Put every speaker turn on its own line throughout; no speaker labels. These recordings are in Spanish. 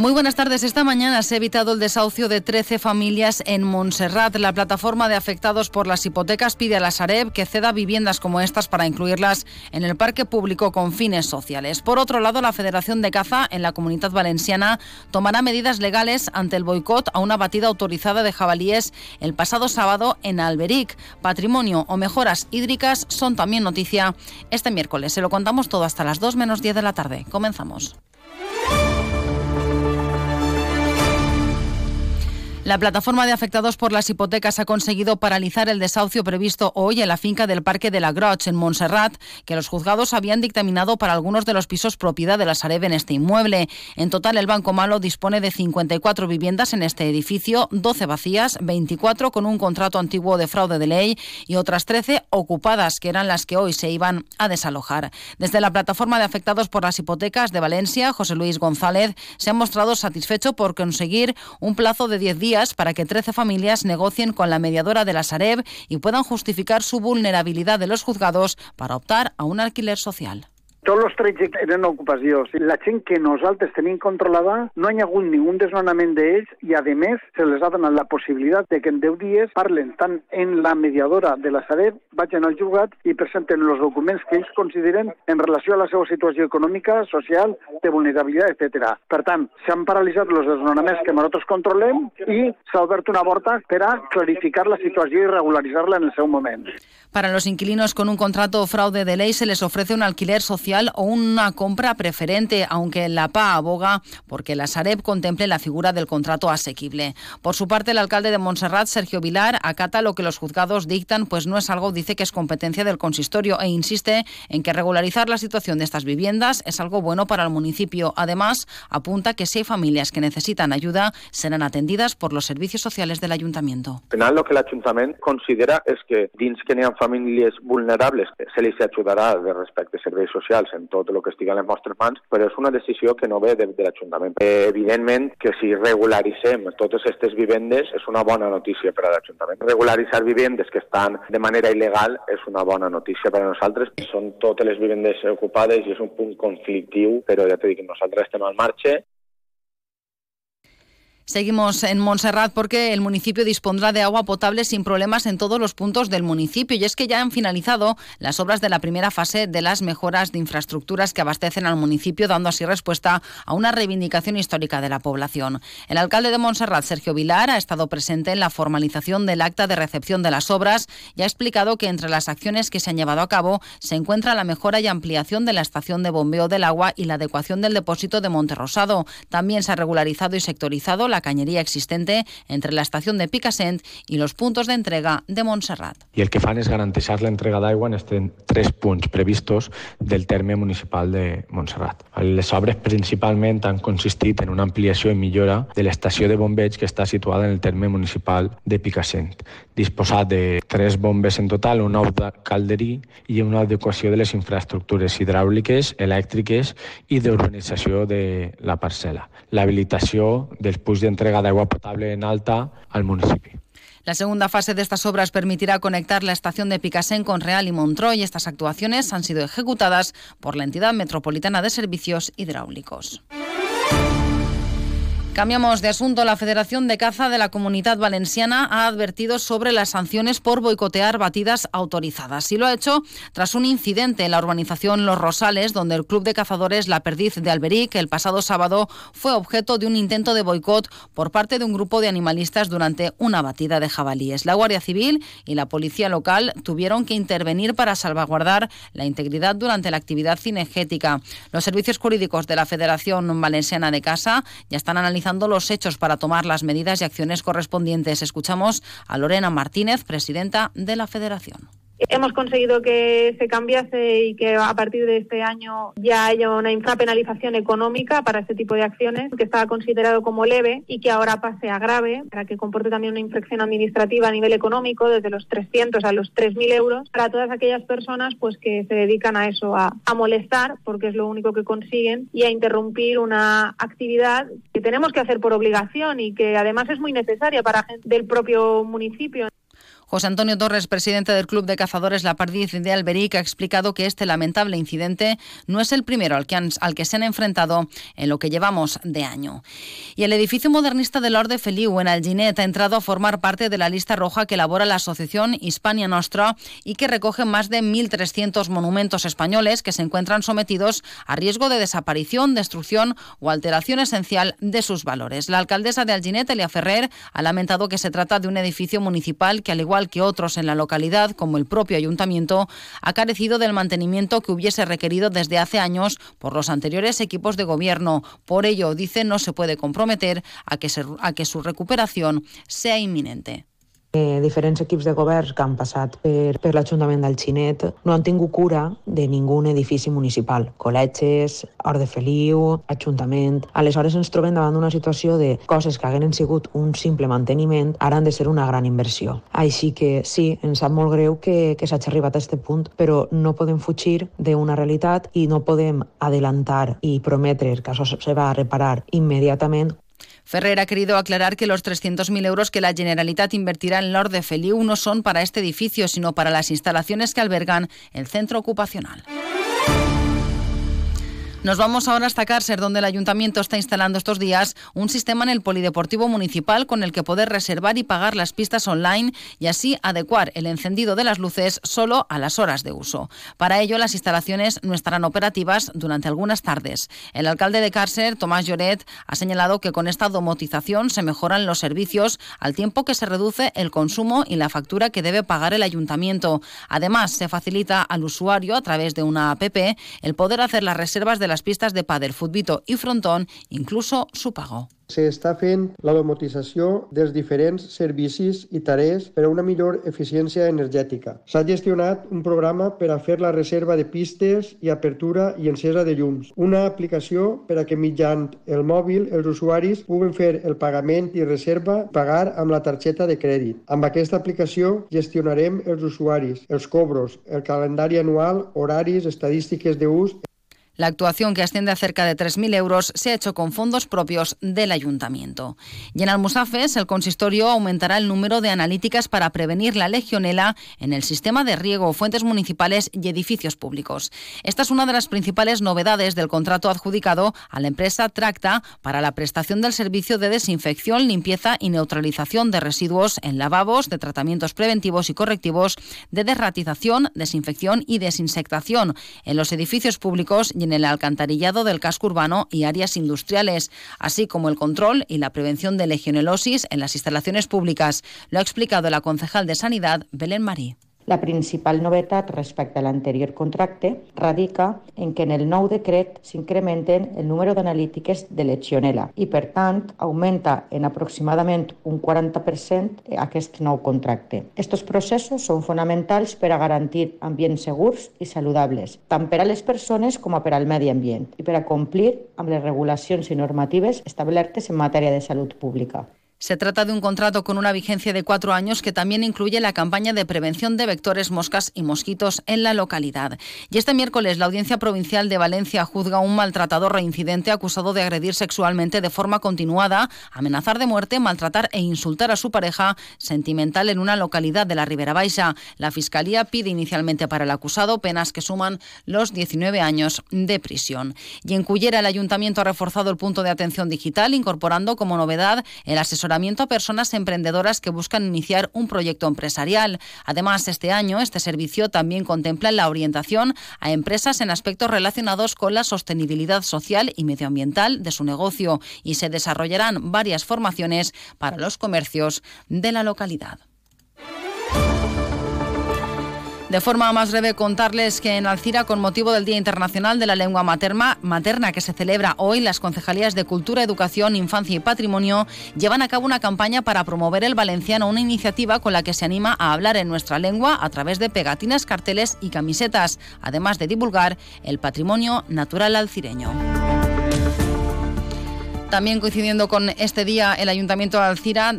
Muy buenas tardes. Esta mañana se ha evitado el desahucio de 13 familias en Montserrat. La plataforma de afectados por las hipotecas pide a la Sareb que ceda viviendas como estas para incluirlas en el parque público con fines sociales. Por otro lado, la Federación de Caza en la Comunidad Valenciana tomará medidas legales ante el boicot a una batida autorizada de jabalíes el pasado sábado en Alberic. Patrimonio o mejoras hídricas son también noticia este miércoles. Se lo contamos todo hasta las 2 menos 10 de la tarde. Comenzamos. La plataforma de afectados por las hipotecas ha conseguido paralizar el desahucio previsto hoy en la finca del Parque de la Groch, en Montserrat, que los juzgados habían dictaminado para algunos de los pisos propiedad de la Sareb en este inmueble. En total, el Banco Malo dispone de 54 viviendas en este edificio, 12 vacías, 24 con un contrato antiguo de fraude de ley y otras 13 ocupadas, que eran las que hoy se iban a desalojar. Desde la plataforma de afectados por las hipotecas de Valencia, José Luis González se ha mostrado satisfecho por conseguir un plazo de 10 días para que 13 familias negocien con la mediadora de la Sareb y puedan justificar su vulnerabilidad de los juzgados para optar a un alquiler social.
Tots els trets eren ocupació. La gent que nosaltres tenim controlada no hi ha hagut ningú desnonament d'ells i, a més, se les ha donat la possibilitat de que en 10 dies parlen tant en la mediadora de la Sareb, vagin al jugat i presenten els documents que ells consideren en relació a la seva situació econòmica, social, de vulnerabilitat, etc. Per tant, s'han paralitzat els desnonaments que nosaltres controlem i s'ha obert una porta per a clarificar la situació i regularitzar-la en el seu moment.
Para los inquilinos con un contrato fraude de ley se les ofrece un alquiler social o una compra preferente, aunque la PA aboga porque la Sareb contemple la figura del contrato asequible. Por su parte, el alcalde de Montserrat, Sergio Vilar, acata lo que los juzgados dictan, pues no es algo, dice que es competencia del consistorio e insiste en que regularizar la situación de estas viviendas es algo bueno para el municipio. Además, apunta que si hay familias que necesitan ayuda, serán atendidas por los servicios sociales del ayuntamiento.
Al final, lo que el ayuntamiento considera es que dins que vulnerables se li ajudarà de respecte a serveis socials en tot el que estigui a les nostres mans, però és una decisió que no ve de, de l'Ajuntament. Eh, evidentment que si regularitzem totes aquestes vivendes és una bona notícia per a l'Ajuntament. Regularitzar vivendes que estan de manera il·legal és una bona notícia per a nosaltres. Són totes les vivendes ocupades i és un punt conflictiu, però ja t'he dit que nosaltres estem al marge
Seguimos en Montserrat porque el municipio dispondrá de agua potable sin problemas en todos los puntos del municipio y es que ya han finalizado las obras de la primera fase de las mejoras de infraestructuras que abastecen al municipio, dando así respuesta a una reivindicación histórica de la población. El alcalde de Montserrat, Sergio Vilar, ha estado presente en la formalización del acta de recepción de las obras y ha explicado que entre las acciones que se han llevado a cabo se encuentra la mejora y ampliación de la estación de bombeo del agua y la adecuación del depósito de Monterrosado. También se ha regularizado y sectorizado la cañería existente entre la estación de Picassent i los puntos d'entrega de Montserrat.
I el que fan és garantir la entrega d'aigua en estos tres punts previstos del terme municipal de Montserrat. Les obres principalment han consistit en una ampliació i millora de l'estació de bombeig que està situada en el terme municipal de Picassent, disposat de tres bombes en total, un nou calderí i una adequació de les infraestructures hidràuliques, elèctriques i d'urbanització de la parcel·la. L'habilitació dels punts entrega de agua potable en alta al municipio.
La segunda fase de estas obras permitirá conectar la estación de Picasen con Real y Montroy. Estas actuaciones han sido ejecutadas por la entidad metropolitana de servicios hidráulicos. Cambiamos de asunto. La Federación de Caza de la Comunidad Valenciana ha advertido sobre las sanciones por boicotear batidas autorizadas. Y lo ha hecho tras un incidente en la urbanización Los Rosales, donde el Club de Cazadores La Perdiz de Alberic el pasado sábado fue objeto de un intento de boicot por parte de un grupo de animalistas durante una batida de jabalíes. La Guardia Civil y la Policía Local tuvieron que intervenir para salvaguardar la integridad durante la actividad cinegética. Los servicios jurídicos de la Federación Valenciana de Caza ya están analizando los hechos para tomar las medidas y acciones correspondientes. Escuchamos a Lorena Martínez, presidenta de la Federación.
Hemos conseguido que se cambiase y que a partir de este año ya haya una infrapenalización económica para este tipo de acciones, que estaba considerado como leve y que ahora pase a grave, para que comporte también una infracción administrativa a nivel económico, desde los 300 a los 3.000 euros, para todas aquellas personas pues que se dedican a eso, a, molestar, porque es lo único que consiguen, y a interrumpir una actividad que tenemos que hacer por obligación y que además es muy necesaria para gente del propio municipio.
José Antonio Torres, presidente del Club de Cazadores La Pardiz de Alberic, ha explicado que este lamentable incidente no es el primero al que, al que se han enfrentado en lo que llevamos de año. Y el edificio modernista del Orde Feliu en Alginet ha entrado a formar parte de la lista roja que elabora la Asociación Hispania Nostra y que recoge más de 1.300 monumentos españoles que se encuentran sometidos a riesgo de desaparición, destrucción o alteración esencial de sus valores. La alcaldesa de Alginet, Elia Ferrer, ha lamentado que se trata de un edificio municipal que, al igual que otros en la localidad, como el propio ayuntamiento, ha carecido del mantenimiento que hubiese requerido desde hace años por los anteriores equipos de gobierno. Por ello, dice, no se puede comprometer a que, a que su recuperación sea inminente.
Eh, diferents equips de governs que han passat per, per l'Ajuntament del Xinet no han tingut cura de ningú edifici municipal. Col·legis, Hort de Feliu, Ajuntament... Aleshores ens trobem davant d'una situació de coses que hagueren sigut un simple manteniment, ara han de ser una gran inversió. Així que sí, ens sap molt greu que, que s'hagi arribat a aquest punt, però no podem fugir d'una realitat i no podem adelantar i prometre que això se va a reparar immediatament
Ferrer ha querido aclarar que los 300.000 euros que la Generalitat invertirá en Lord de Feliu no son para este edificio, sino para las instalaciones que albergan el centro ocupacional. Nos vamos ahora hasta Cárcer, donde el ayuntamiento está instalando estos días un sistema en el polideportivo municipal con el que poder reservar y pagar las pistas online y así adecuar el encendido de las luces solo a las horas de uso. Para ello, las instalaciones no estarán operativas durante algunas tardes. El alcalde de Cárcer, Tomás Lloret, ha señalado que con esta domotización se mejoran los servicios al tiempo que se reduce el consumo y la factura que debe pagar el ayuntamiento. Además, se facilita al usuario a través de una app el poder hacer las reservas de las pistas de pádel, futbito i frontón, incluso su pago.
S'està fent la domotització dels diferents servicis i tarees per a una millor eficiència energètica. S'ha gestionat un programa per a fer la reserva de pistes i apertura i encesa de llums. Una aplicació per a que mitjant el mòbil els usuaris puguen fer el pagament i reserva pagar amb la targeta de crèdit. Amb aquesta aplicació gestionarem els usuaris, els cobros, el calendari anual, horaris, estadístiques d'ús,
La actuación, que asciende a cerca de 3.000 euros, se ha hecho con fondos propios del ayuntamiento. Y en Almusafes, el consistorio aumentará el número de analíticas para prevenir la legionela en el sistema de riego, fuentes municipales y edificios públicos. Esta es una de las principales novedades del contrato adjudicado a la empresa Tracta para la prestación del servicio de desinfección, limpieza y neutralización de residuos en lavabos, de tratamientos preventivos y correctivos, de derratización, desinfección y desinsectación en los edificios públicos y en el alcantarillado del casco urbano y áreas industriales, así como el control y la prevención de legionelosis en las instalaciones públicas. Lo ha explicado la concejal de Sanidad, Belén Marí.
La principal novetat respecte a l'anterior contracte radica en que en el nou decret s'incrementen el número d'analítiques de Legionella i, per tant, augmenta en aproximadament un 40% aquest nou contracte. Estos processos són fonamentals per a garantir ambients segurs i saludables, tant per a les persones com a per al medi ambient i per a complir amb les regulacions i normatives establertes en matèria de salut pública.
Se trata de un contrato con una vigencia de cuatro años que también incluye la campaña de prevención de vectores, moscas y mosquitos en la localidad. Y este miércoles la Audiencia Provincial de Valencia juzga a un maltratador reincidente acusado de agredir sexualmente de forma continuada, amenazar de muerte, maltratar e insultar a su pareja sentimental en una localidad de la Ribera Baixa. La Fiscalía pide inicialmente para el acusado penas que suman los 19 años de prisión. Y en Cullera el Ayuntamiento ha reforzado el punto de atención digital, incorporando como novedad el asesor a personas emprendedoras que buscan iniciar un proyecto empresarial. Además, este año este servicio también contempla la orientación a empresas en aspectos relacionados con la sostenibilidad social y medioambiental de su negocio y se desarrollarán varias formaciones para los comercios de la localidad. De forma más breve, contarles que en Alcira, con motivo del Día Internacional de la Lengua Materna, materna que se celebra hoy, las concejalías de Cultura, Educación, Infancia y Patrimonio llevan a cabo una campaña para promover el valenciano, una iniciativa con la que se anima a hablar en nuestra lengua a través de pegatinas, carteles y camisetas, además de divulgar el patrimonio natural alcireño. También coincidiendo con este día, el Ayuntamiento de Alcira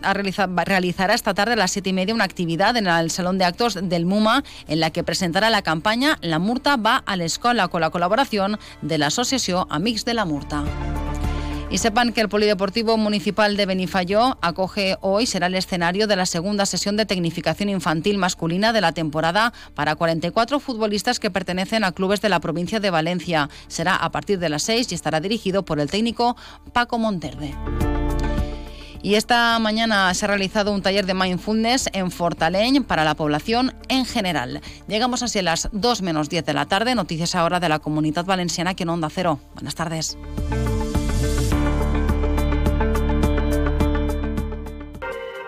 realizará esta tarde a las siete y media una actividad en el Salón de Actos del MUMA en la que presentará la campaña La Murta va a la escuela con la colaboración de la Asociación Amics de la Murta. Y sepan que el Polideportivo Municipal de Benifayó acoge hoy, será el escenario de la segunda sesión de tecnificación infantil masculina de la temporada para 44 futbolistas que pertenecen a clubes de la provincia de Valencia. Será a partir de las 6 y estará dirigido por el técnico Paco Monterde. Y esta mañana se ha realizado un taller de mindfulness en Fortaleñ para la población en general. Llegamos así a las 2 menos 10 de la tarde. Noticias ahora de la comunidad valenciana que en Onda Cero. Buenas tardes.